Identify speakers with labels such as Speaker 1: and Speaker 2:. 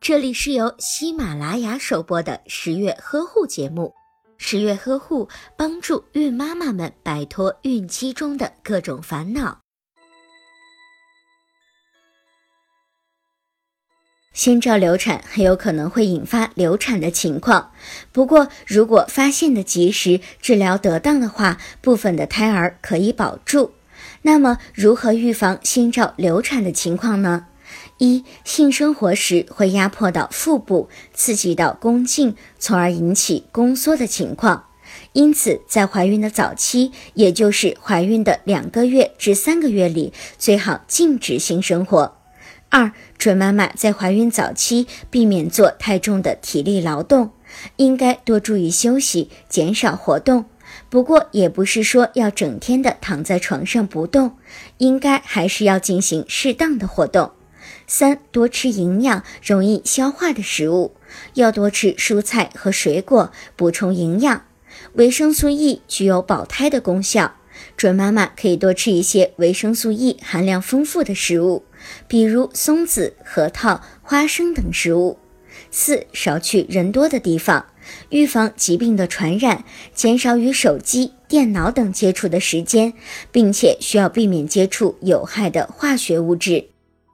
Speaker 1: 这里是由喜马拉雅首播的十月呵护节目。十月呵护帮助孕妈妈们摆脱孕期中的各种烦恼。先兆流产很有可能会引发流产的情况，不过如果发现的及时，治疗得当的话，部分的胎儿可以保住。那么，如何预防先兆流产的情况呢？一、性生活时会压迫到腹部，刺激到宫颈，从而引起宫缩的情况。因此，在怀孕的早期，也就是怀孕的两个月至三个月里，最好禁止性生活。二、准妈妈在怀孕早期避免做太重的体力劳动，应该多注意休息，减少活动。不过，也不是说要整天的躺在床上不动，应该还是要进行适当的活动。三、多吃营养、容易消化的食物，要多吃蔬菜和水果，补充营养。维生素 E 具有保胎的功效，准妈妈可以多吃一些维生素 E 含量丰富的食物。比如松子、核桃、花生等食物。四、少去人多的地方，预防疾病的传染，减少与手机、电脑等接触的时间，并且需要避免接触有害的化学物质。